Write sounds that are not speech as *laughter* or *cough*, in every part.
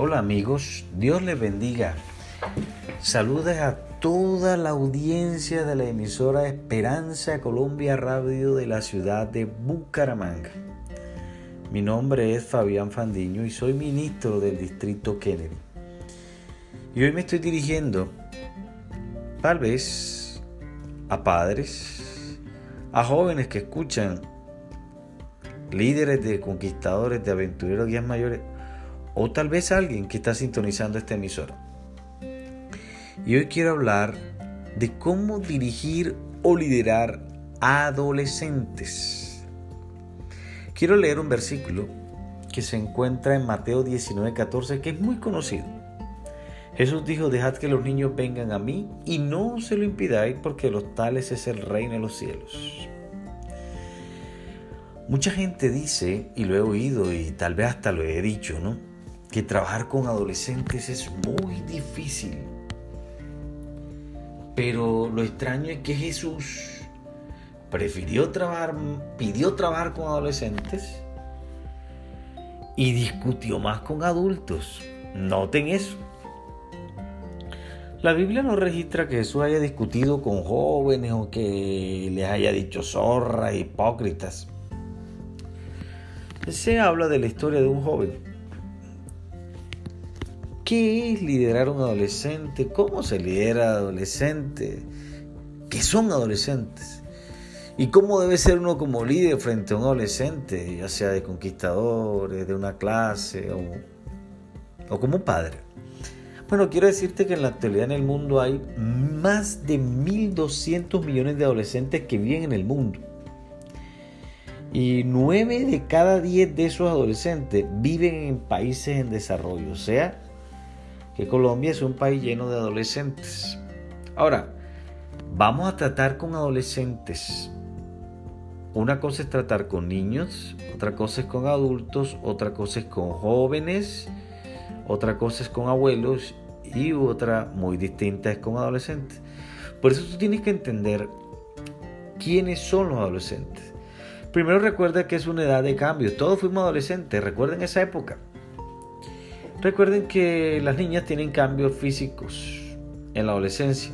Hola amigos, Dios les bendiga. Saludos a toda la audiencia de la emisora Esperanza Colombia Radio de la ciudad de Bucaramanga. Mi nombre es Fabián Fandiño y soy ministro del distrito Kennedy. Y hoy me estoy dirigiendo tal vez a padres, a jóvenes que escuchan, líderes de conquistadores, de aventureros, guías mayores, o tal vez alguien que está sintonizando este emisor. Y hoy quiero hablar de cómo dirigir o liderar adolescentes. Quiero leer un versículo que se encuentra en Mateo 19:14 que es muy conocido. Jesús dijo, dejad que los niños vengan a mí y no se lo impidáis porque los tales es el reino de los cielos. Mucha gente dice, y lo he oído y tal vez hasta lo he dicho, ¿no? Que trabajar con adolescentes es muy difícil. Pero lo extraño es que Jesús prefirió trabajar, pidió trabajar con adolescentes y discutió más con adultos. Noten eso. La Biblia no registra que Jesús haya discutido con jóvenes o que les haya dicho zorras, hipócritas. Se habla de la historia de un joven ¿Qué es liderar a un adolescente? ¿Cómo se lidera a adolescente? ¿Qué son adolescentes? ¿Y cómo debe ser uno como líder frente a un adolescente, ya sea de conquistadores, de una clase o, o como padre? Bueno, quiero decirte que en la actualidad en el mundo hay más de 1.200 millones de adolescentes que viven en el mundo. Y 9 de cada 10 de esos adolescentes viven en países en desarrollo, o sea, que Colombia es un país lleno de adolescentes. Ahora, vamos a tratar con adolescentes. Una cosa es tratar con niños, otra cosa es con adultos, otra cosa es con jóvenes, otra cosa es con abuelos y otra muy distinta es con adolescentes. Por eso tú tienes que entender quiénes son los adolescentes. Primero recuerda que es una edad de cambio. Todos fuimos adolescentes. Recuerden esa época. Recuerden que las niñas tienen cambios físicos en la adolescencia.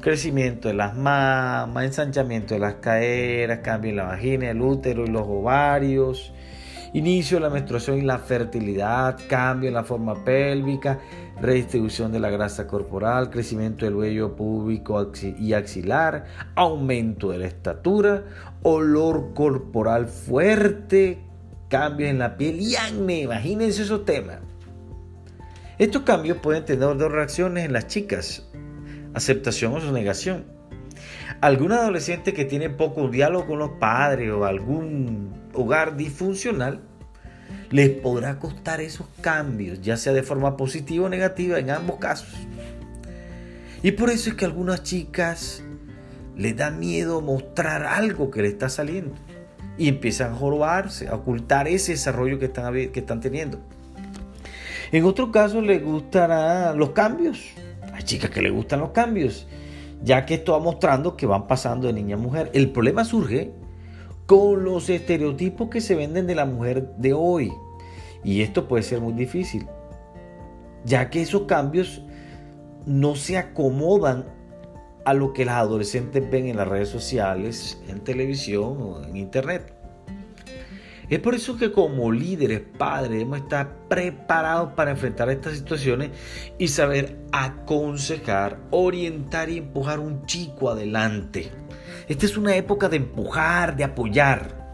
Crecimiento de las mamas, ensanchamiento de las caderas, cambio en la vagina, el útero y los ovarios, inicio de la menstruación y la fertilidad, cambio en la forma pélvica, redistribución de la grasa corporal, crecimiento del vello púbico y axilar, aumento de la estatura, olor corporal fuerte, cambios en la piel y acné. Imagínense esos temas. Estos cambios pueden tener dos reacciones en las chicas, aceptación o negación. Algún adolescente que tiene poco diálogo con los padres o algún hogar disfuncional, les podrá costar esos cambios, ya sea de forma positiva o negativa en ambos casos. Y por eso es que a algunas chicas les da miedo mostrar algo que le está saliendo y empiezan a jorobarse, a ocultar ese desarrollo que están teniendo. En otro caso le gustarán los cambios. Hay chicas que le gustan los cambios, ya que esto va mostrando que van pasando de niña a mujer. El problema surge con los estereotipos que se venden de la mujer de hoy. Y esto puede ser muy difícil, ya que esos cambios no se acomodan a lo que las adolescentes ven en las redes sociales, en televisión o en internet. Es por eso que como líderes, padres, debemos estar preparados para enfrentar estas situaciones y saber aconsejar, orientar y empujar un chico adelante. Esta es una época de empujar, de apoyar.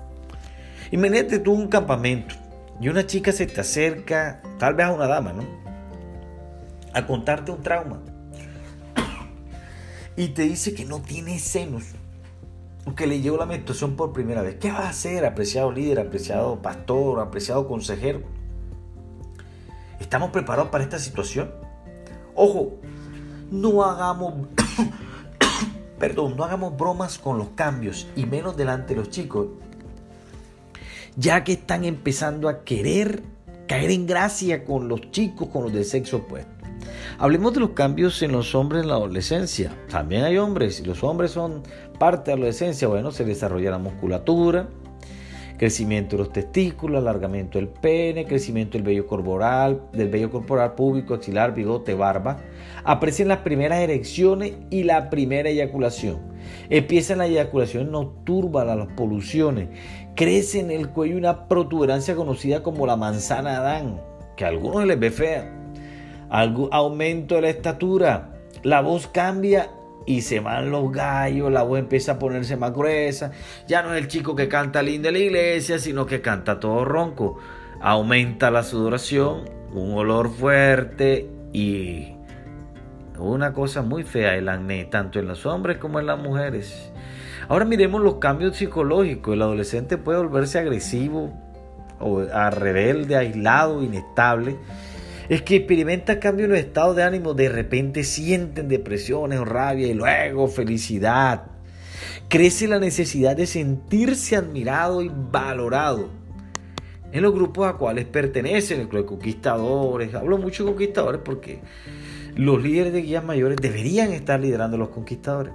Imagínate tú un campamento y una chica se te acerca, tal vez a una dama, ¿no? A contarte un trauma. *coughs* Y te dice que no tiene senos que le llegó la menstruación por primera vez. ¿Qué va a hacer, apreciado líder, apreciado pastor, apreciado consejero? ¿Estamos preparados para esta situación? Ojo, no hagamos, *coughs* perdón, no hagamos bromas con los cambios y menos delante de los chicos, ya que están empezando a querer caer en gracia con los chicos, con los del sexo opuesto. Hablemos de los cambios en los hombres en la adolescencia. También hay hombres, y los hombres son parte de la adolescencia, bueno, se desarrolla la musculatura, crecimiento de los testículos, alargamiento del pene, crecimiento del vello corporal, del vello corporal público, axilar, bigote, barba. Aprecian las primeras erecciones y la primera eyaculación. Empieza la eyaculación nocturna, las poluciones. Crece en el cuello una protuberancia conocida como la manzana Adán, que a algunos les ve fea. Aumento de la estatura. La voz cambia y se van los gallos, la voz empieza a ponerse más gruesa, ya no es el chico que canta lindo en la iglesia, sino que canta todo ronco. Aumenta la sudoración, un olor fuerte y una cosa muy fea el acné, tanto en los hombres como en las mujeres. Ahora miremos los cambios psicológicos. El adolescente puede volverse agresivo, o a rebelde, aislado, inestable es que experimenta cambios en los estados de ánimo, de repente sienten depresiones o rabia y luego felicidad. Crece la necesidad de sentirse admirado y valorado. En los grupos a cuales pertenecen, el club de conquistadores, hablo mucho de conquistadores porque los líderes de guías mayores deberían estar liderando a los conquistadores.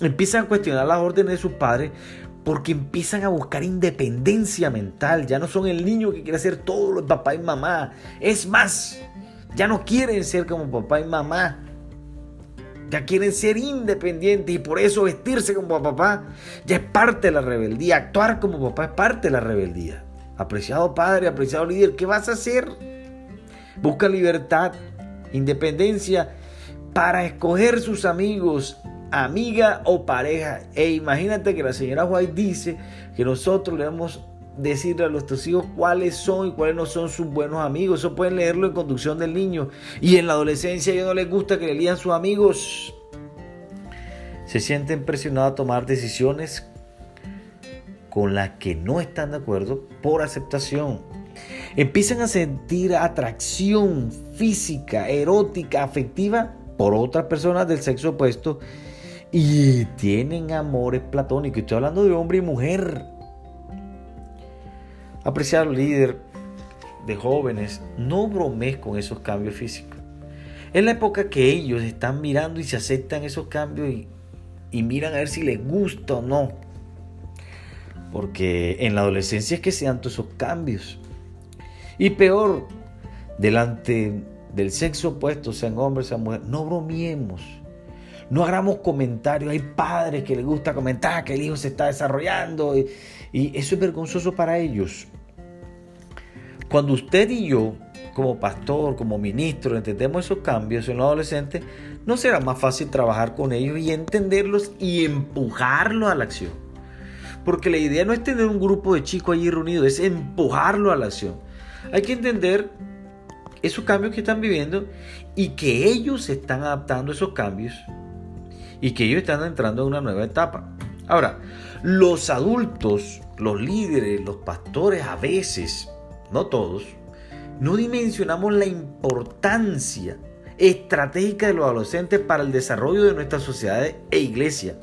Empiezan a cuestionar las órdenes de sus padres porque empiezan a buscar independencia mental. Ya no son el niño que quiere hacer todo lo papá y mamá. Es más, ya no quieren ser como papá y mamá. Ya quieren ser independientes y por eso vestirse como papá ya es parte de la rebeldía. Actuar como papá es parte de la rebeldía. Apreciado padre, apreciado líder, ¿qué vas a hacer? Busca libertad, independencia para escoger sus amigos, amiga o pareja. E imagínate que la señora White dice que nosotros debemos decirle a nuestros hijos cuáles son y cuáles no son sus buenos amigos. Eso pueden leerlo en conducción del niño. Y en la adolescencia a ellos no les gusta que le lean sus amigos. Se sienten presionados a tomar decisiones con las que no están de acuerdo por aceptación. Empiezan a sentir atracción física, erótica, afectiva por otras personas del sexo opuesto y tienen amores platónicos. Estoy hablando de hombre y mujer. Apreciado líder de jóvenes, no bromees con esos cambios físicos. Es la época que ellos están mirando y se aceptan esos cambios y, miran a ver si les gusta o no. Porque en la adolescencia es que se dan todos esos cambios. Y peor, delante del sexo opuesto, sean hombres, sean mujeres, no bromiemos no hagamos comentarios. Hay padres que les gusta comentar que el hijo se está desarrollando y, eso es vergonzoso para ellos. Cuando usted y yo, como pastor, como ministro, entendemos esos cambios en los adolescentes, no será más fácil trabajar con ellos y entenderlos y empujarlos a la acción. Porque la idea no es tener un grupo de chicos allí reunidos, es empujarlo a la acción. Hay que entender esos cambios que están viviendo y que ellos están adaptando a esos cambios y que ellos están entrando en una nueva etapa. Ahora, los adultos, los líderes, los pastores a veces, no todos, no dimensionamos la importancia estratégica de los adolescentes para el desarrollo de nuestra sociedad e iglesia.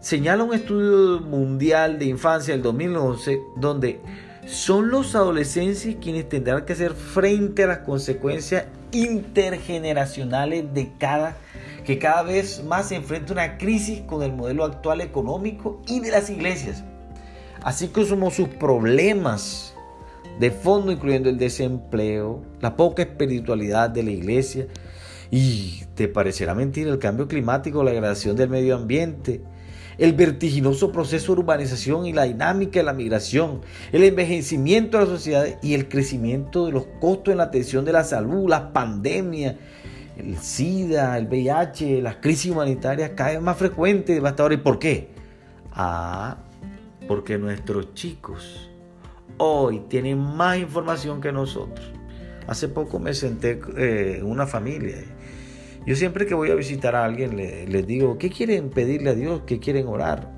Señala un estudio mundial de infancia del 2011 donde son los adolescentes quienes tendrán que hacer frente a las consecuencias intergeneracionales de cada que cada vez más se enfrenta una crisis con el modelo actual económico y de las iglesias, así como sus problemas de fondo, incluyendo el desempleo, la poca espiritualidad de la iglesia, y te parecerá mentir el cambio climático, la degradación del medio ambiente, el vertiginoso proceso de urbanización y la dinámica de la migración, el envejecimiento de la sociedad y el crecimiento de los costos en la atención de la salud, las pandemias el SIDA, el VIH, las crisis humanitarias cada vez más frecuentes, devastadoras. ¿Y por qué? Ah, porque nuestros chicos hoy tienen más información que nosotros. Hace poco me senté eh, en una familia. Yo siempre que voy a visitar a alguien les digo, ¿qué quieren pedirle a Dios? ¿Qué quieren orar?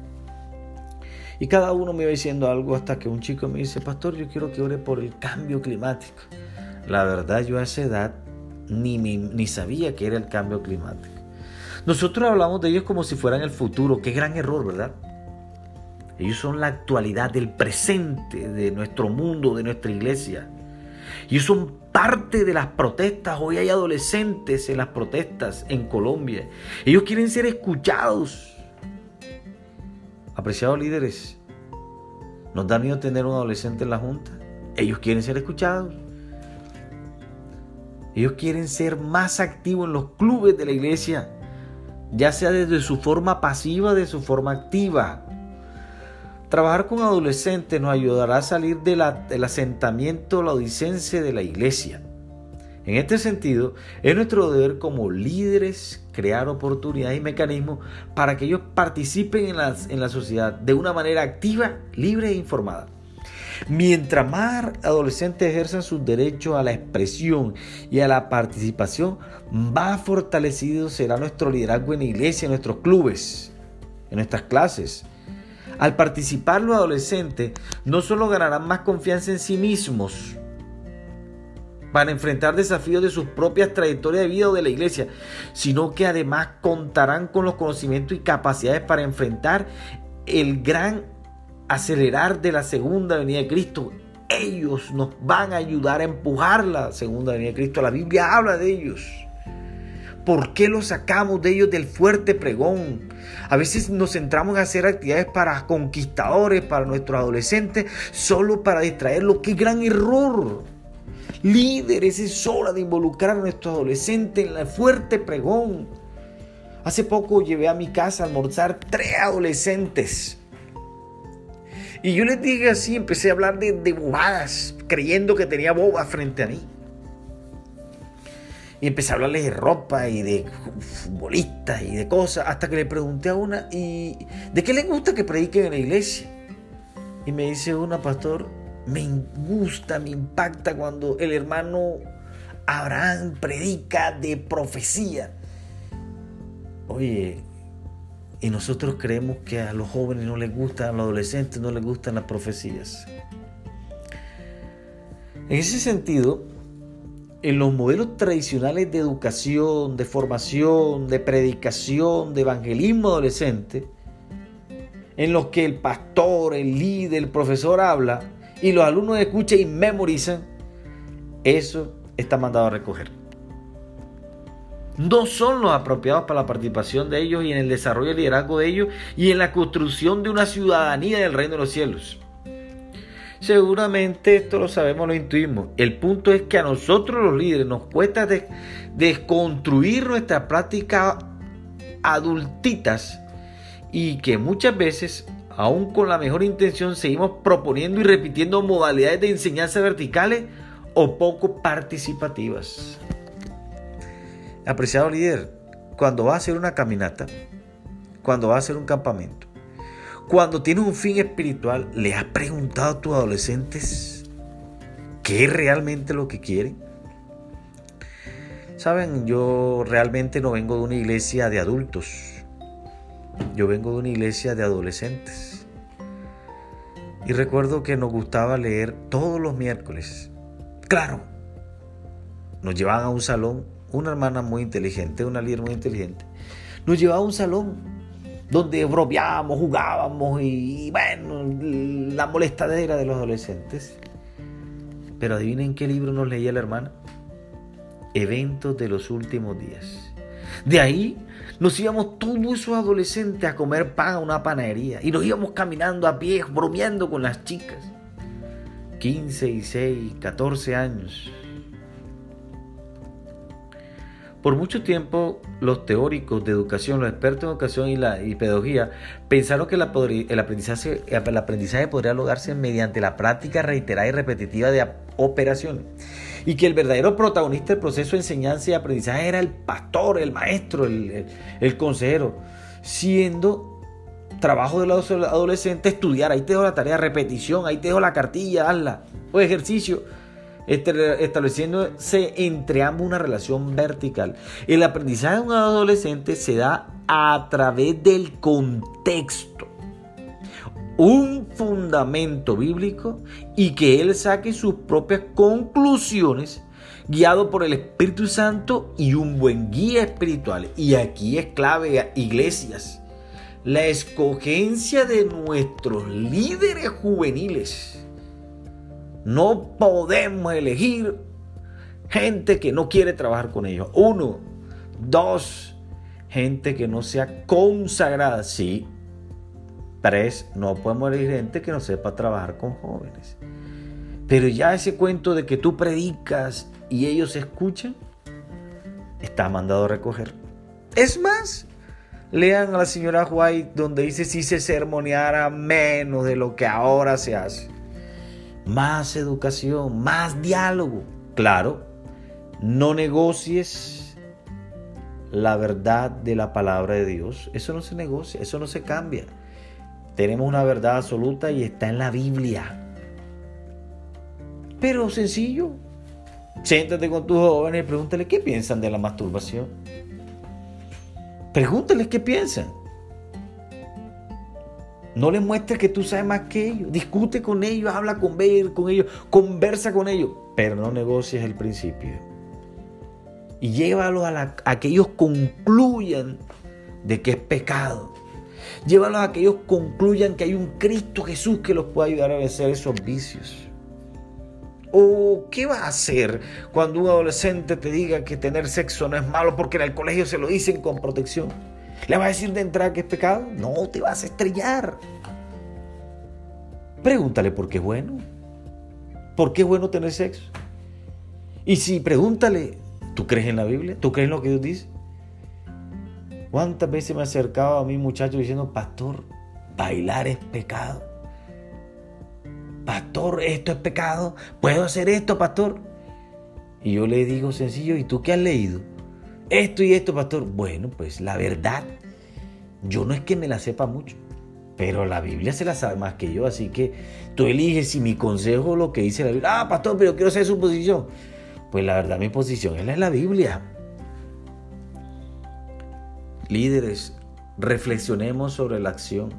Y cada uno me va diciendo algo hasta que un chico me dice, pastor, yo quiero que ore por el cambio climático. La verdad, yo a esa edad ni, ni sabía que era el cambio climático. Nosotros hablamos de ellos como si fueran el futuro. Qué gran error, ¿verdad? Ellos son la actualidad, del presente de nuestro mundo, de nuestra iglesia. Ellos son parte de las protestas. Hoy hay adolescentes en las protestas en Colombia. Ellos quieren ser escuchados. Apreciados líderes, ¿Nos da miedo tener un adolescente en la junta? Ellos quieren ser escuchados. Ellos quieren ser más activos en los clubes de la iglesia, ya sea desde su forma pasiva, de su forma activa. Trabajar con adolescentes nos ayudará a salir del asentamiento laudicense de la iglesia. En este sentido, es nuestro deber como líderes crear oportunidades y mecanismos para que ellos participen en, en la sociedad de una manera activa, libre e informada. Mientras más adolescentes ejerzan sus derechos a la expresión y a la participación, más fortalecido será nuestro liderazgo en la iglesia, en nuestros clubes, en nuestras clases. Al participar los adolescentes, no solo ganarán más confianza en sí mismos, para enfrentar desafíos de sus propias trayectorias de vida o de la iglesia, sino que además contarán con los conocimientos y capacidades para enfrentar el gran acelerar de la segunda venida de Cristo. Ellos nos van a ayudar a empujar la segunda venida de Cristo. La Biblia habla de ellos. ¿Por qué los sacamos de ellos del fuerte pregón? A veces nos centramos en hacer actividades para conquistadores, para nuestros adolescentes, solo para distraerlos. ¡Qué gran error! Líderes, es hora de involucrar a nuestros adolescentes en el fuerte pregón. Hace poco llevé a mi casa a almorzar tres adolescentes y yo les dije así, empecé a hablar de, bobadas, creyendo que tenía bobas frente a mí. Y empecé a hablarles de ropa y de futbolistas y de cosas, hasta que le pregunté a una, ¿y de qué le gusta que prediquen en la iglesia? Y me dice una, pastor, me gusta, me impacta cuando el hermano Abraham predica de profecía. Oye, y nosotros creemos que a los jóvenes no les gustan, a los adolescentes no les gustan las profecías. En ese sentido, en los modelos tradicionales de educación, de formación, de predicación, de evangelismo adolescente, en los que el pastor, el líder, el profesor habla y los alumnos escuchan y memorizan, eso está mandado a recoger no son los apropiados para la participación de ellos y en el desarrollo y liderazgo de ellos y en la construcción de una ciudadanía del reino de los cielos. Seguramente esto lo sabemos, lo intuimos. El punto es que a nosotros los líderes nos cuesta desconstruir nuestras prácticas adultitas y que muchas veces, aún con la mejor intención, seguimos proponiendo y repitiendo modalidades de enseñanza verticales o poco participativas. Apreciado líder, cuando va a hacer una caminata, cuando va a hacer un campamento, cuando tienes un fin espiritual, ¿le has preguntado a tus adolescentes qué es realmente lo que quieren? Saben, yo realmente no vengo de una iglesia de adultos, yo vengo de una iglesia de adolescentes. Y recuerdo que nos gustaba leer todos los miércoles. Claro, nos llevaban a un salón una hermana muy inteligente, una líder muy inteligente, nos llevaba a un salón donde bromeábamos, jugábamos y, bueno, la molestadera de los adolescentes. Pero adivinen qué libro nos leía la hermana. Eventos de los últimos días. De ahí nos íbamos todos esos adolescentes a comer pan a una panadería y nos íbamos caminando a pie, bromeando con las chicas. 15, 16, 14 años. Por mucho tiempo, los teóricos de educación, los expertos en educación y, la, pedagogía, pensaron que el aprendizaje, el aprendizaje podría lograrse mediante la práctica reiterada y repetitiva de operaciones. Y que el verdadero protagonista del proceso de enseñanza y aprendizaje era el pastor, el maestro, el, consejero. Siendo trabajo de los adolescentes estudiar, ahí te dejo la tarea, repetición, ahí te dejo la cartilla, hazla, o ejercicio estableciéndose entre ambos una relación vertical. El aprendizaje de un adolescente se da a través del contexto, un fundamento bíblico y que él saque sus propias conclusiones guiado por el Espíritu Santo y un buen guía espiritual. Y aquí es clave, iglesias, la escogencia de nuestros líderes juveniles no podemos elegir gente que no quiere trabajar con ellos. Uno. Dos. Gente que no sea consagrada. Sí. Tres, no podemos elegir gente que no sepa trabajar con jóvenes. Pero ya ese cuento de que tú predicas y ellos escuchan, está mandado a recoger. Es más, lean a la señora White donde dice si se sermoneara menos de lo que ahora se hace. Más educación, más diálogo. Claro, no negocies la verdad de la palabra de Dios. Eso no se negocia, eso no se cambia. Tenemos una verdad absoluta y está en la Biblia. Pero sencillo. Siéntate con tus jóvenes y pregúntale qué piensan de la masturbación. Pregúntales qué piensan. No les muestres que tú sabes más que ellos. Discute con ellos, habla con, ellos, conversa con ellos. Pero no negocies el principio. Y llévalos a, a que ellos concluyan de que es pecado. Llévalos a que ellos concluyan que hay un Cristo Jesús que los puede ayudar a vencer esos vicios. ¿O qué va a hacer cuando un adolescente te diga que tener sexo no es malo porque en el colegio se lo dicen con protección? ¿Le va a decir de entrada que es pecado? No, te vas a estrellar. Pregúntale por qué es bueno. ¿Por qué es bueno tener sexo? Y si pregúntale, ¿tú crees en la Biblia? ¿Tú crees en lo que Dios dice? ¿Cuántas veces me he acercado a mi muchacho diciendo, pastor, bailar es pecado? Pastor, esto es pecado. ¿Puedo hacer esto, pastor? Y yo le digo sencillo, ¿y tú qué has leído? Esto y esto, pastor. Bueno, pues la verdad, yo no es que me la sepa mucho, pero la Biblia se la sabe más que yo, así que tú eliges si mi consejo lo que dice la Biblia. Ah, pastor, pero quiero saber su posición. Pues la verdad, mi posición es la Biblia. Líderes, reflexionemos sobre la acción.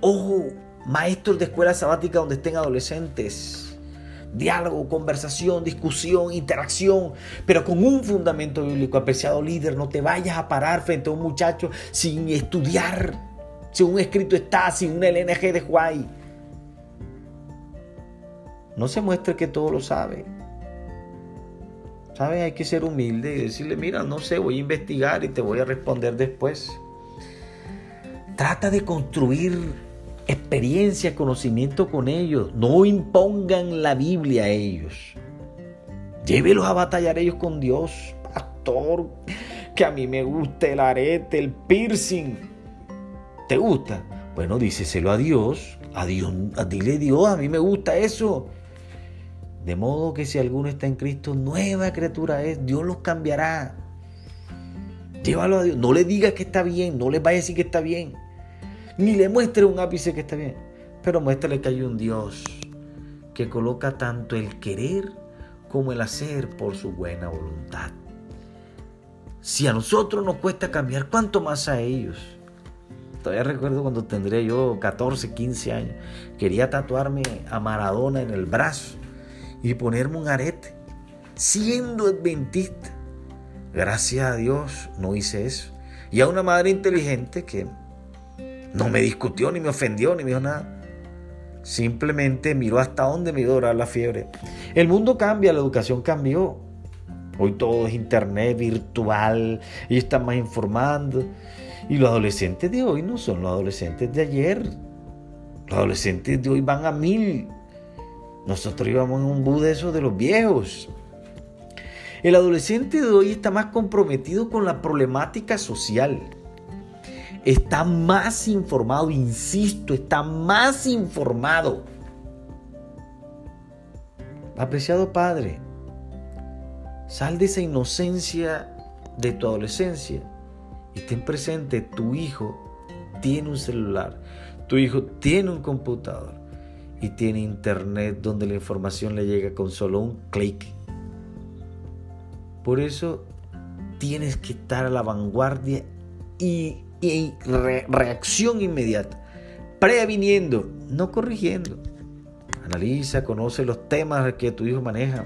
Ojo, maestros de escuela sabática donde estén adolescentes. Diálogo, conversación, discusión, interacción, pero con un fundamento bíblico. Apreciado líder, no te vayas a parar frente a un muchacho sin estudiar, si un escrito está, sin un LNG de Huay. No se muestre que todo lo sabe. ¿Sabes? Hay que ser humilde y decirle, mira, no sé, voy a investigar y te voy a responder después. Trata de construir experiencia, conocimiento con ellos. No impongan la Biblia a ellos. Llévelos a batallar ellos con Dios. Pastor, que a mí me gusta el arete, el piercing. ¿Te gusta? Bueno, díceselo a Dios. A Dios, dile Dios, a mí me gusta eso. De modo que si alguno está en Cristo, nueva criatura es, Dios los cambiará. Llévalo a Dios. No le digas que está bien, no le vaya a decir que está bien. Ni le muestre un ápice que está bien. Pero muéstrale que hay un Dios que coloca tanto el querer como el hacer por su buena voluntad. Si a nosotros nos cuesta cambiar, ¿cuánto más a ellos? Todavía recuerdo cuando tendría yo 14, 15 años. Quería tatuarme a Maradona en el brazo y ponerme un arete, siendo adventista. Gracias a Dios no hice eso. Y a una madre inteligente que no me discutió, ni me ofendió, ni me dijo nada. Simplemente miró hasta dónde me iba a la fiebre. El mundo cambia, la educación cambió. Hoy todo es internet virtual, y están más informando. Y los adolescentes de hoy no son los adolescentes de ayer. Los adolescentes de hoy van a mil. Nosotros íbamos en un bus de esos de los viejos. El adolescente de hoy está más comprometido con la problemática social. Está más informado, insisto, está más informado. Apreciado padre, sal de esa inocencia de tu adolescencia y ten presente, tu hijo tiene un celular, tu hijo tiene un computador y tiene internet donde la información le llega con solo un clic. Por eso tienes que estar a la vanguardia y, reacción inmediata, previniendo, no corrigiendo. Analiza, conoce los temas que tu hijo maneja.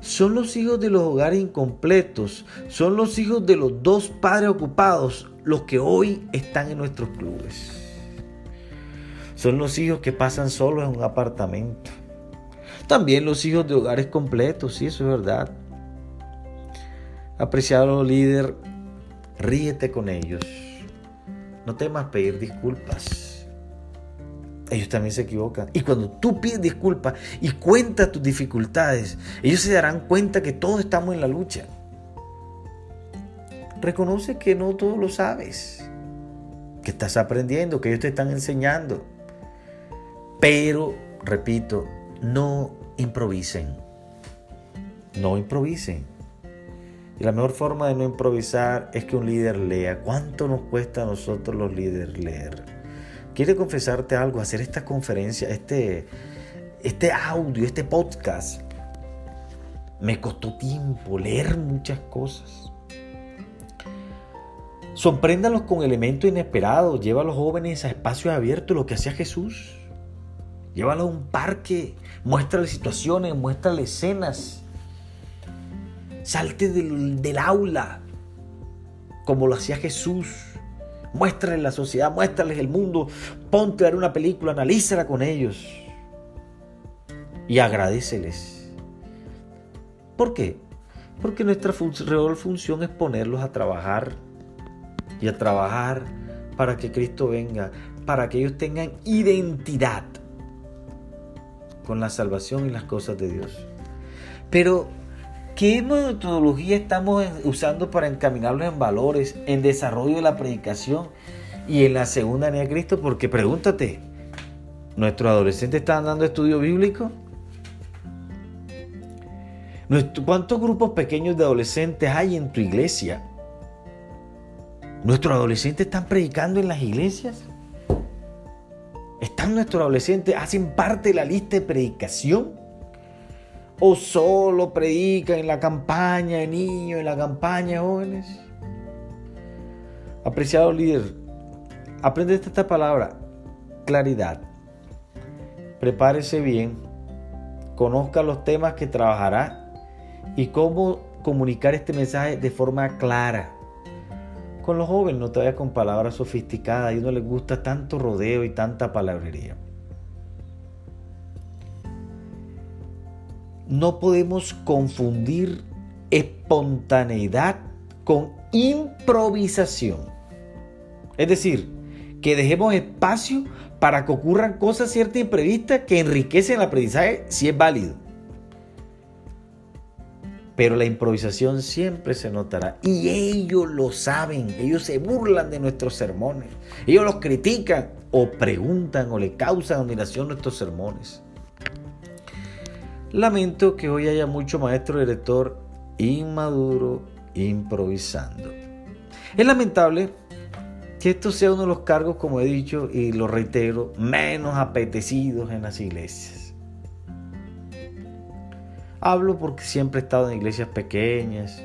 Son los hijos de los hogares incompletos, son los hijos de los dos padres ocupados los que hoy están en nuestros clubes. Son los hijos que pasan solos en un apartamento. También los hijos de hogares completos, sí, eso es verdad. Apreciado líder, ríete con ellos. no temas pedir disculpas. Ellos también se equivocan. Y cuando tú pides disculpas y cuentas tus dificultades, ellos se darán cuenta que todos estamos en la lucha. Reconoce que no todo lo sabes, que estás aprendiendo, que ellos te están enseñando. Pero, repito, no improvisen. No improvisen. Y la mejor forma de no improvisar es que un líder lea. ¿Cuánto nos cuesta a nosotros los líderes leer? Quiero confesarte algo, hacer esta conferencia, este, este audio, este podcast. Me costó tiempo leer muchas cosas. Sorpréndalos con elementos inesperados. Lleva a los jóvenes a espacios abiertos, lo que hacía Jesús. Llévalos a un parque, muéstrale situaciones, muéstrale escenas. Salte del, aula, como lo hacía Jesús. Muéstrales la sociedad, muéstrales el mundo. Ponte a ver una película, analízala con ellos. Y agradeceles. ¿Por qué? Porque nuestra real función es ponerlos a trabajar y a trabajar para que Cristo venga, para que ellos tengan identidad con la salvación y las cosas de Dios. Pero, ¿qué metodología estamos usando para encaminarlos en valores, en desarrollo de la predicación y en la segunda venida de Cristo? Porque pregúntate, ¿nuestros adolescentes están dando estudio bíblico? ¿Cuántos grupos pequeños de adolescentes hay en tu iglesia? ¿Nuestros adolescentes están predicando en las iglesias? ¿Están nuestros adolescentes? ¿Hacen parte de la lista de predicación? ¿O solo predican en la campaña de niños, en la campaña de jóvenes? Apreciado líder, aprende esta palabra, claridad. Prepárese bien, conozca los temas que trabajará y cómo comunicar este mensaje de forma clara con los jóvenes no te con palabras sofisticadas, a ellos no les gusta tanto rodeo y tanta palabrería. No podemos confundir espontaneidad con improvisación. Es decir, que dejemos espacio para que ocurran cosas ciertas y imprevistas que enriquecen el aprendizaje si es válido pero la improvisación siempre se notará. Y ellos lo saben, ellos se burlan de nuestros sermones, ellos los critican o preguntan o le causan admiración a nuestros sermones. Lamento que hoy haya mucho maestro director inmaduro improvisando. Es lamentable que esto sea uno de los cargos, como he dicho y lo reitero, menos apetecidos en las iglesias. Hablo porque siempre he estado en iglesias pequeñas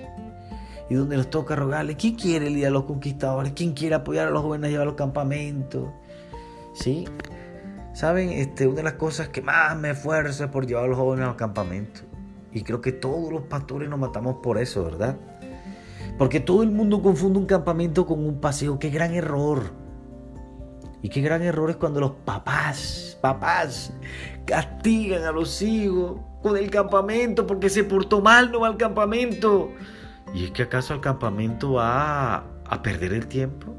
y donde nos toca rogarle, ¿quién quiere ir a los conquistadores? ¿Quién quiere apoyar a los jóvenes a llevar a los campamentos? ¿Sí? ¿Saben? Este, una de las cosas que más me esfuerzo es por llevar a los jóvenes a los campamentos. Y creo que todos los pastores nos matamos por eso, ¿verdad? Porque todo el mundo confunde un campamento con un paseo. ¡Qué gran error! Y qué gran error es cuando los papás, papás, castigan a los hijos con el campamento porque se portó mal, no va al campamento. ¿Y es que acaso al campamento va a, perder el tiempo?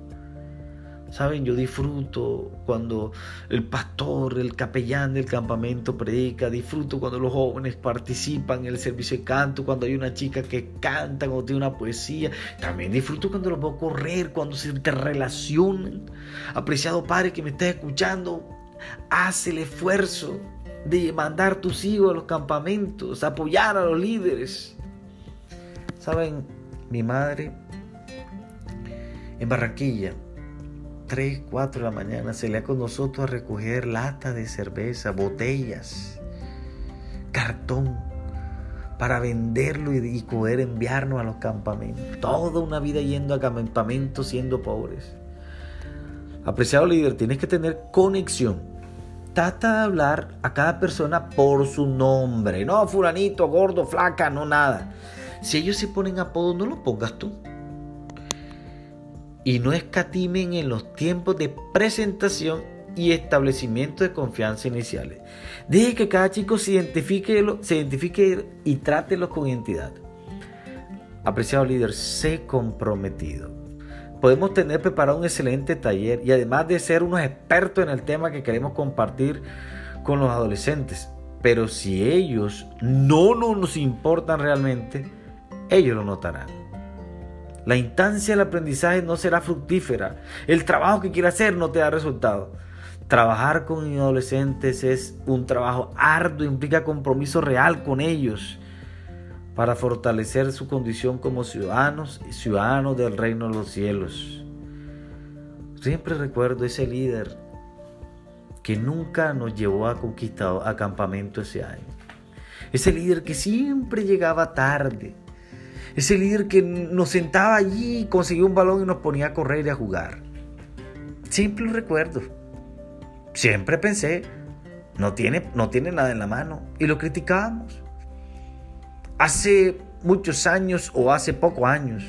Saben, yo disfruto cuando el pastor, el capellán del campamento predica, disfruto cuando los jóvenes participan en el servicio de canto, cuando hay una chica que canta, cuando tiene una poesía. También disfruto cuando los veo correr, cuando se interrelacionan. Apreciado padre que me está escuchando, haz el esfuerzo de mandar tus hijos a los campamentos, apoyar a los líderes. Saben, mi madre en Barranquilla, 3, 4 de la mañana, se lea con nosotros a recoger latas de cerveza, botellas, cartón, para venderlo y, poder enviarnos a los campamentos. Toda una vida yendo a campamentos siendo pobres. Apreciado líder, tienes que tener conexión trata de hablar a cada persona por su nombre. No, fulanito, gordo, flaca, no nada. Si ellos se ponen apodo, no lo pongas tú. Y no escatimen en los tiempos de presentación y establecimiento de confianza iniciales. Deje que cada chico se identifique, y trátelo con identidad. Apreciado líder, sé comprometido. podemos tener preparado un excelente taller y además de ser unos expertos en el tema que queremos compartir con los adolescentes. Pero si ellos no nos importan realmente, ellos lo notarán. La instancia del aprendizaje no será fructífera. El trabajo que quiera hacer no te da resultado. Trabajar con adolescentes es un trabajo arduo, implica compromiso real con ellos para fortalecer su condición como ciudadanos y ciudadanos del reino de los cielos. Siempre recuerdo ese líder que nunca nos llevó a conquistado a campamento ese año. Ese líder que siempre llegaba tarde. Ese líder que nos sentaba allí, conseguía un balón y nos ponía a correr y a jugar. Siempre lo recuerdo. Siempre pensé, no tiene, no tiene nada en la mano. Y lo criticábamos hace muchos años o hace pocos años,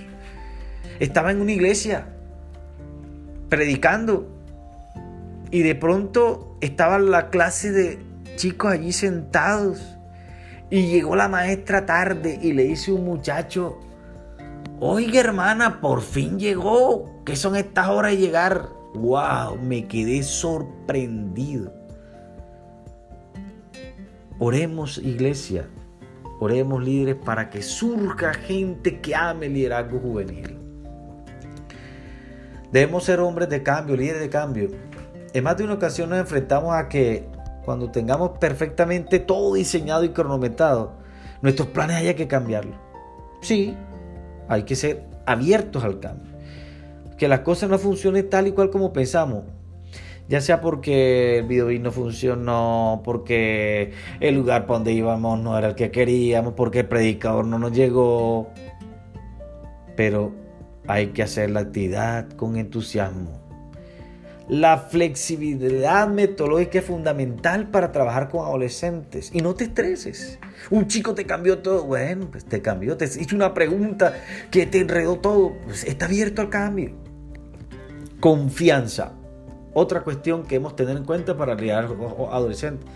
estaba en una iglesia predicando y de pronto estaba la clase de chicos allí sentados y llegó la maestra tarde y le dice un muchacho, oiga hermana, por fin llegó, ¿qué son estas horas de llegar? ¡Wow! Me quedé sorprendido. Oremos iglesia Oremos líderes para que surja gente que ame el liderazgo juvenil. Debemos ser hombres de cambio, líderes de cambio. En más de una ocasión nos enfrentamos a que cuando tengamos perfectamente todo diseñado y cronometrado, nuestros planes haya que cambiarlo. Sí, hay que ser abiertos al cambio. Que las cosas no funcionen tal y cual como pensamos ya sea porque el video no funcionó, porque el lugar para donde íbamos no era el que queríamos, porque el predicador no nos llegó. Pero hay que hacer la actividad con entusiasmo. La flexibilidad metodológica es fundamental para trabajar con adolescentes. Y no te estreses. Un chico te cambió todo. Bueno, pues te cambió. Te hizo una pregunta que te enredó todo. Pues está abierto al cambio. Confianza. Otra cuestión que hemos tener en cuenta para liderar adolescentes.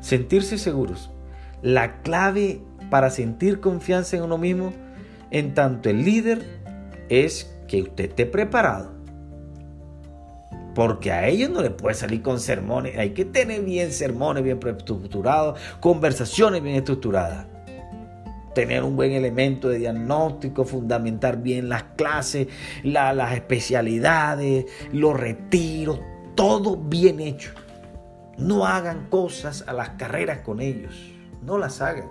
Sentirse seguros. La clave para sentir confianza en uno mismo, en tanto el líder, es que usted esté preparado. Porque a ellos no le puede salir con sermones. Hay que tener bien sermones bien estructurados, conversaciones bien estructuradas. Tener un buen elemento de diagnóstico, fundamentar bien las clases, las especialidades, los retiros, todo bien hecho. No hagan cosas a las carreras con ellos. No las hagan.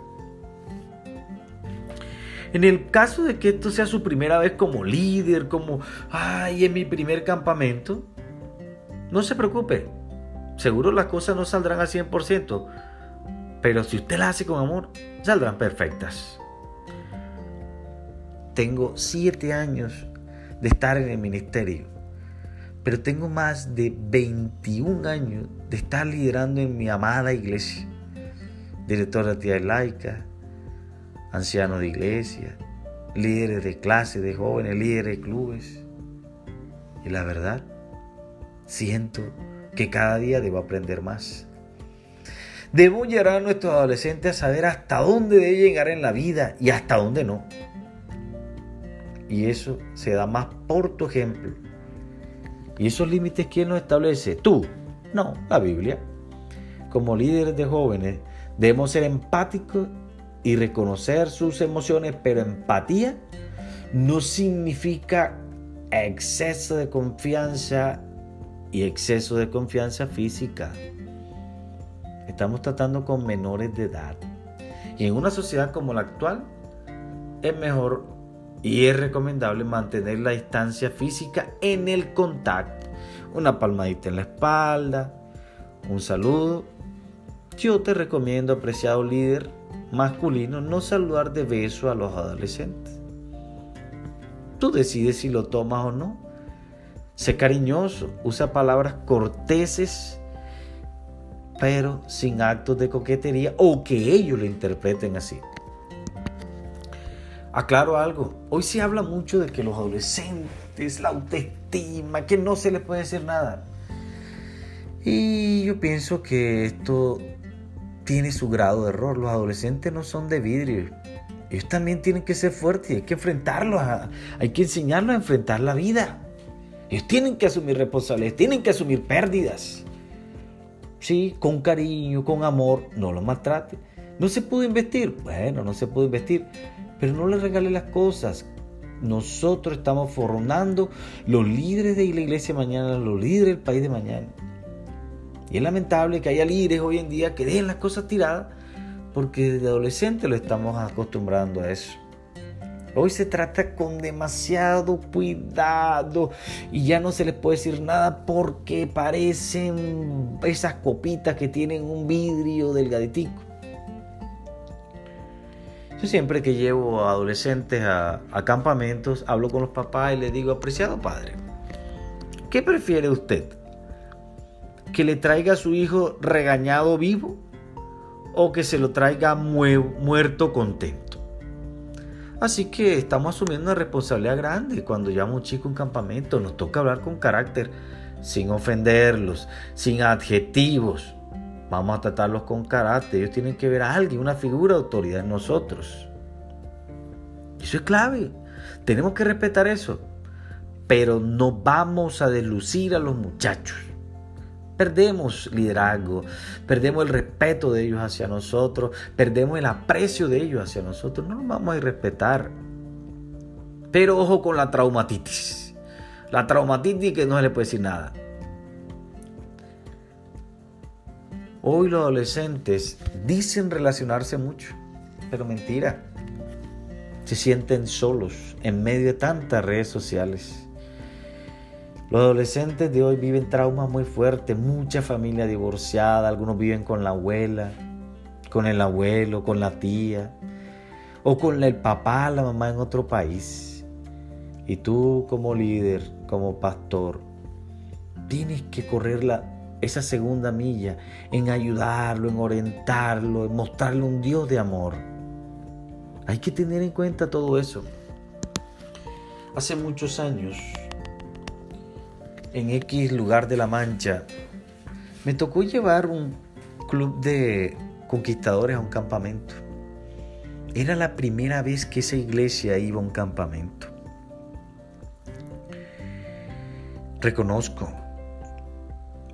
En el caso de que esto sea su primera vez como líder, como, ay, en mi primer campamento, no se preocupe. Seguro las cosas no saldrán al 100%, pero si usted las hace con amor, saldrán perfectas. Tengo siete años de estar en el ministerio pero tengo más de 21 años de estar liderando en mi amada iglesia. Director de actividades laicas, ancianos de iglesia, líderes de clases de jóvenes, líderes de clubes. Y la verdad, siento que cada día debo aprender más. Debo llegar a nuestros adolescentes a saber hasta dónde debe llegar en la vida y hasta dónde no. Y eso se da más por tu ejemplo ¿Y esos límites quién los establece? Tú. No, la Biblia. Como líderes de jóvenes debemos ser empáticos y reconocer sus emociones, pero empatía no significa exceso de confianza y exceso de confianza física. Estamos tratando con menores de edad. Y en una sociedad como la actual, es mejor y es recomendable mantener la distancia física en el contacto. Una palmadita en la espalda, un saludo. Yo te recomiendo, apreciado líder masculino, no saludar de beso a los adolescentes. Tú decides si lo tomas o no. Sé cariñoso, usa palabras corteses, pero sin actos de coquetería o que ellos lo interpreten así. Aclaro algo, hoy se habla mucho de que los adolescentes, la autoestima, que no se les puede decir nada. Y yo pienso que esto tiene su grado de error. Los adolescentes no son de vidrio. Ellos también tienen que ser fuertes hay que enfrentarlos, hay que enseñarlos a enfrentar la vida. Ellos tienen que asumir responsabilidades, tienen que asumir pérdidas. Sí, con cariño, con amor, no los maltrate. No se pudo investir, bueno, no se pudo investir, pero no le regale las cosas. Nosotros estamos formando los líderes de la iglesia mañana, los líderes del país de mañana. Y es lamentable que haya líderes hoy en día que dejen las cosas tiradas porque desde adolescente lo estamos acostumbrando a eso. Hoy se trata con demasiado cuidado y ya no se les puede decir nada porque parecen esas copitas que tienen un vidrio delgaditico. Yo siempre que llevo a adolescentes a, a campamentos, hablo con los papás y les digo, apreciado padre, ¿qué prefiere usted? ¿Que le traiga a su hijo regañado vivo o que se lo traiga muerto contento? Así que estamos asumiendo una responsabilidad grande cuando llama un chico a un campamento. Nos toca hablar con carácter, sin ofenderlos, sin adjetivos. Vamos a tratarlos con carácter. Ellos tienen que ver a alguien, una figura de autoridad en nosotros. Eso es clave. Tenemos que respetar eso. Pero no vamos a deslucir a los muchachos perdemos liderazgo, perdemos el respeto de ellos hacia nosotros, perdemos el aprecio de ellos hacia nosotros, no nos vamos a respetar. Pero ojo con la traumatitis. La traumatitis que no se le puede decir nada. Hoy los adolescentes dicen relacionarse mucho, pero mentira. Se sienten solos en medio de tantas redes sociales los adolescentes de hoy viven traumas muy fuertes, mucha familia divorciada, algunos viven con la abuela, con el abuelo, con la tía, o con el papá, la mamá en otro país. Y tú como líder, como pastor, tienes que correr la, esa segunda milla en ayudarlo, en orientarlo, en mostrarle un Dios de amor. Hay que tener en cuenta todo eso. Hace muchos años en X lugar de la Mancha, me tocó llevar un club de conquistadores a un campamento. Era la primera vez que esa iglesia iba a un campamento. Reconozco,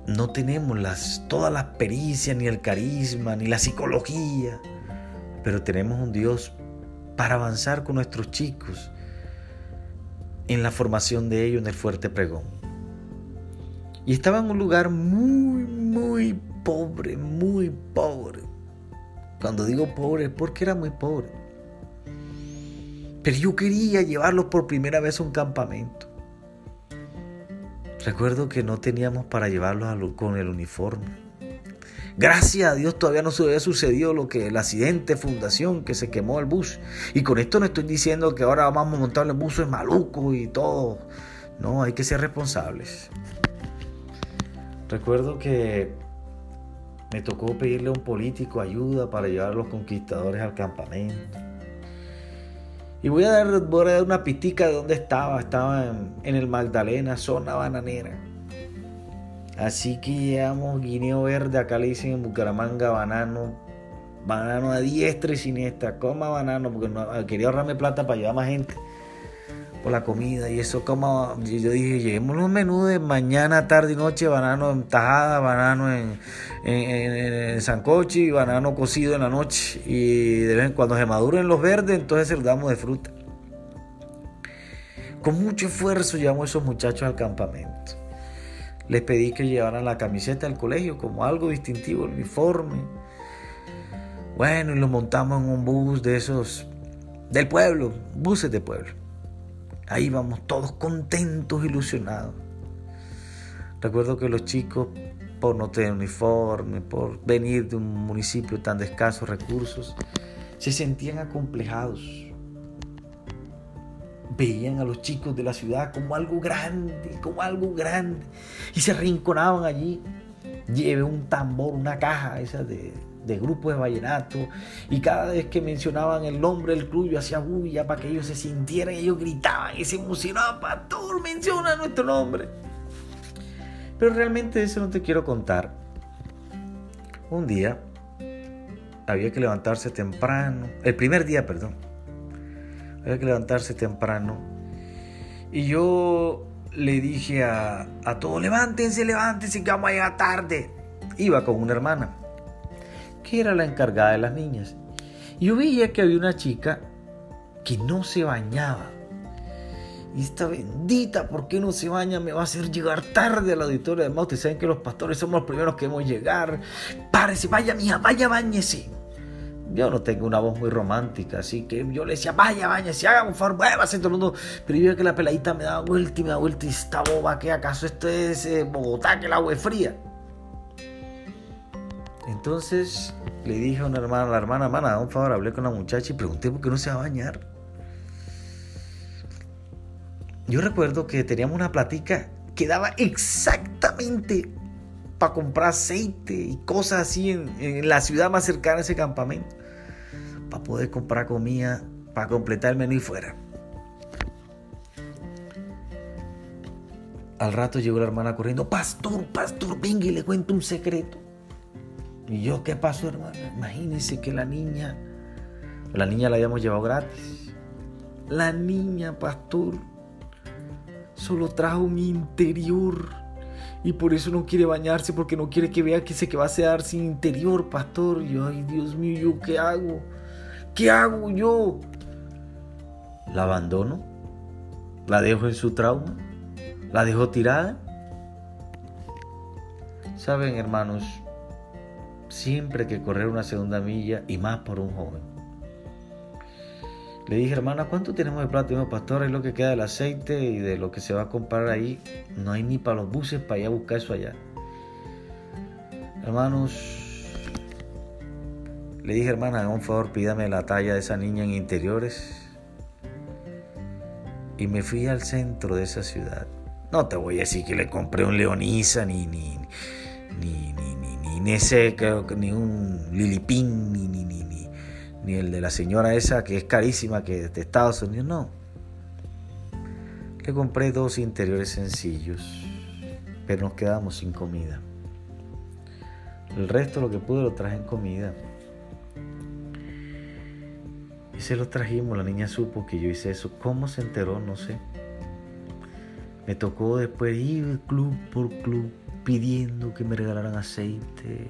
no tenemos las, todas las pericias, ni el carisma, ni la psicología, pero tenemos un Dios para avanzar con nuestros chicos en la formación de ellos en el fuerte pregón. Y estaba en un lugar muy, muy pobre, muy pobre. Cuando digo pobre es porque era muy pobre. Pero yo quería llevarlos por primera vez a un campamento. Recuerdo que no teníamos para llevarlos con el uniforme. Gracias a Dios todavía no se había sucedido lo que el accidente fundación que se quemó el bus. Y con esto no estoy diciendo que ahora vamos a montar el bus es maluco y todo. No, hay que ser responsables. Recuerdo que me tocó pedirle a un político ayuda para llevar a los conquistadores al campamento. Y voy a dar, una pitica de dónde estaba. Estaba en, el Magdalena, zona bananera. Así que llevamos guineo verde, acá le dicen en Bucaramanga banano. Banano a diestra y siniestra. Coma banano, porque quería ahorrarme plata para llevar más gente por la comida y eso como yo dije lleguemos un menú de mañana tarde y noche banano en tajada banano en, en, y banano cocido en la noche. Y de vez en cuando se maduren los verdes entonces se los damos de fruta. Con mucho esfuerzo llevamos a esos muchachos al campamento. Les pedí que llevaran la camiseta del colegio como algo distintivo el uniforme. Bueno y los montamos en un bus de esos del pueblo buses de pueblo Ahí vamos todos contentos, ilusionados. Recuerdo que los chicos, por no tener uniforme, por venir de un municipio tan de escasos recursos, se sentían acomplejados. Veían a los chicos de la ciudad como algo grande, como algo grande, y se arrinconaban allí. Lleve un tambor, una caja esa de, de grupos de vallenato y cada vez que mencionaban el nombre del club yo hacía bulla para que ellos se sintieran, ellos gritaban y se emocionaban, pastor, menciona nuestro nombre. Pero realmente eso no te quiero contar. Un día había que levantarse temprano, el primer día, perdón, había que levantarse temprano y yo le dije a, a todos, levántense, levántense, que vamos a llegar tarde. Iba con una hermana, que era la encargada de las niñas. Yo veía que había una chica que no se bañaba. Y esta bendita, ¿por qué no se baña? Me va a hacer llegar tarde al auditorio. Además, ustedes saben que los pastores somos los primeros que debemos llegar. Párese, vaya, mija, vaya, bañese. Yo no tengo una voz muy romántica, así que yo le decía, vaya, bañese, haga un favor, muévase todo el mundo. Pero yo veía que la peladita me daba vuelta y me daba vuelta y esta boba, ¿qué acaso esto es eh, Bogotá, que el agua es fría? Entonces le dije a una hermana, la hermana, hermana, un favor, hablé con la muchacha y pregunté por qué no se va a bañar. Yo recuerdo que teníamos una platica que daba exactamente para comprar aceite y cosas así en, la ciudad más cercana a ese campamento. Para poder comprar comida, para completar el menú y fuera. Al rato llegó la hermana corriendo, pastor, pastor, venga y le cuento un secreto. Y yo, ¿qué pasó, hermana? Imagínense que la niña, la niña la habíamos llevado gratis. La niña, pastor, solo trajo un interior. Y por eso no quiere bañarse, porque no quiere que vea que se que va a quedar sin interior, pastor. Y yo, ay, Dios mío, ¿yo qué hago? ¿Qué hago yo? ¿La abandono? ¿La dejo en su trauma? ¿La dejo tirada? Saben, hermanos, siempre que correr una segunda milla y más por un joven. Le dije, hermana, ¿cuánto tenemos de plata? Y pastor, es lo que queda del aceite y de lo que se va a comprar ahí. No hay ni para los buses para ir a buscar eso allá. Hermanos, le dije, hermana, haga un favor, pídame la talla de esa niña en interiores. Y me fui al centro de esa ciudad. No te voy a decir que le compré un Leonisa ni, ni, ni, ni, ni, ni ese, creo que ni un Lilipín, ni, ni, ni, ni el de la señora esa que es carísima, que es de Estados Unidos, no. Le compré dos interiores sencillos, pero nos quedamos sin comida. El resto, lo que pude, lo traje en comida. Y se lo trajimos, la niña supo que yo hice eso. ¿Cómo se enteró? No sé. Me tocó después ir club por club pidiendo que me regalaran aceite,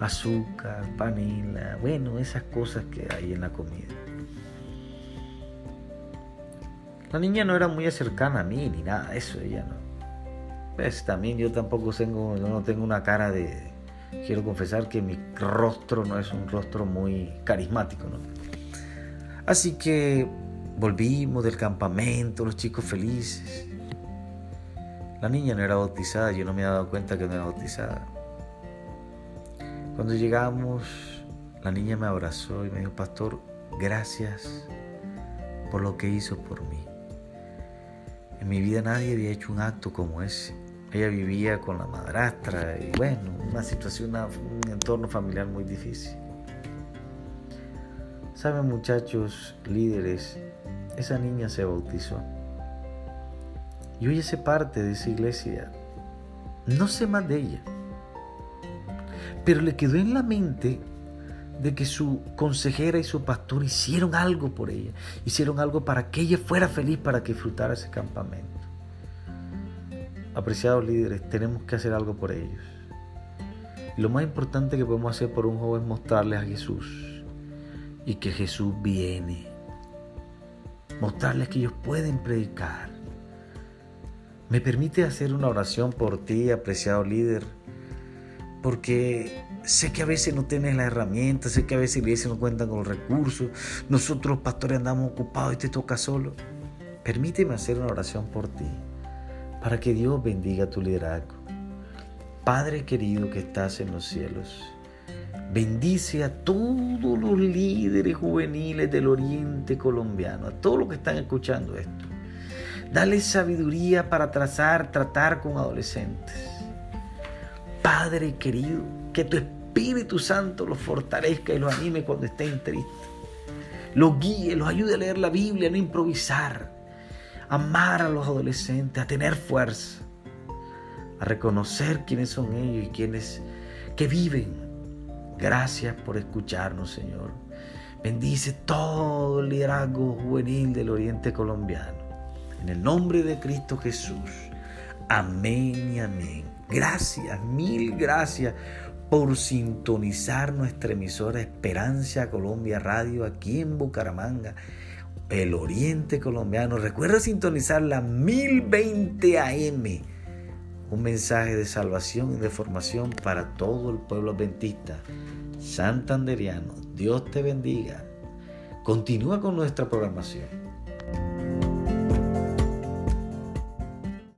azúcar, panela, bueno, esas cosas que hay en la comida. La niña no era muy cercana a mí ni nada eso, ella no. Pues también yo tampoco tengo, no tengo una cara de, quiero confesar que mi rostro no es un rostro muy carismático, ¿no? Así que volvimos del campamento, los chicos felices. La niña no era bautizada, yo no me había dado cuenta que no era bautizada. Cuando llegamos, la niña me abrazó y me dijo, pastor, gracias por lo que hizo por mí. En mi vida nadie había hecho un acto como ese. Ella vivía con la madrastra y bueno, una situación, un entorno familiar muy difícil. Saben muchachos, líderes, esa niña se bautizó. Y hoy hace parte de esa iglesia. No sé más de ella pero le quedó en la mente de que su consejera y su pastor hicieron algo por ella, hicieron algo para que ella fuera feliz, para que disfrutara ese campamento. Apreciados líderes, tenemos que hacer algo por ellos. Lo más importante que podemos hacer por un joven es mostrarles a Jesús y que Jesús viene. Mostrarles que ellos pueden predicar. ¿Me permite hacer una oración por ti, apreciado líder? porque sé que a veces no tienes la herramienta, sé que a veces no cuentan con los recursos, nosotros pastores andamos ocupados y te toca solo. Permíteme hacer una oración por ti, para que Dios bendiga tu liderazgo. Padre querido que estás en los cielos, bendice a todos los líderes juveniles del oriente colombiano, a todos los que están escuchando esto. Dale sabiduría para trazar, tratar con adolescentes Padre querido, que tu Espíritu Santo los fortalezca y los anime cuando estén tristes. Los guíe, los ayude a leer la Biblia, a no improvisar. amar a los adolescentes, a tener fuerza. A reconocer quiénes son ellos y quiénes que viven. Gracias por escucharnos, Señor. Bendice todo el liderazgo juvenil del Oriente colombiano. En el nombre de Cristo Jesús. Amén y amén. Gracias, mil gracias por sintonizar nuestra emisora Esperanza Colombia Radio aquí en Bucaramanga, el oriente colombiano. Recuerda sintonizar la 1020 AM. Un mensaje de salvación y de formación para todo el pueblo adventista santanderiano. Dios te bendiga. Continúa con nuestra programación.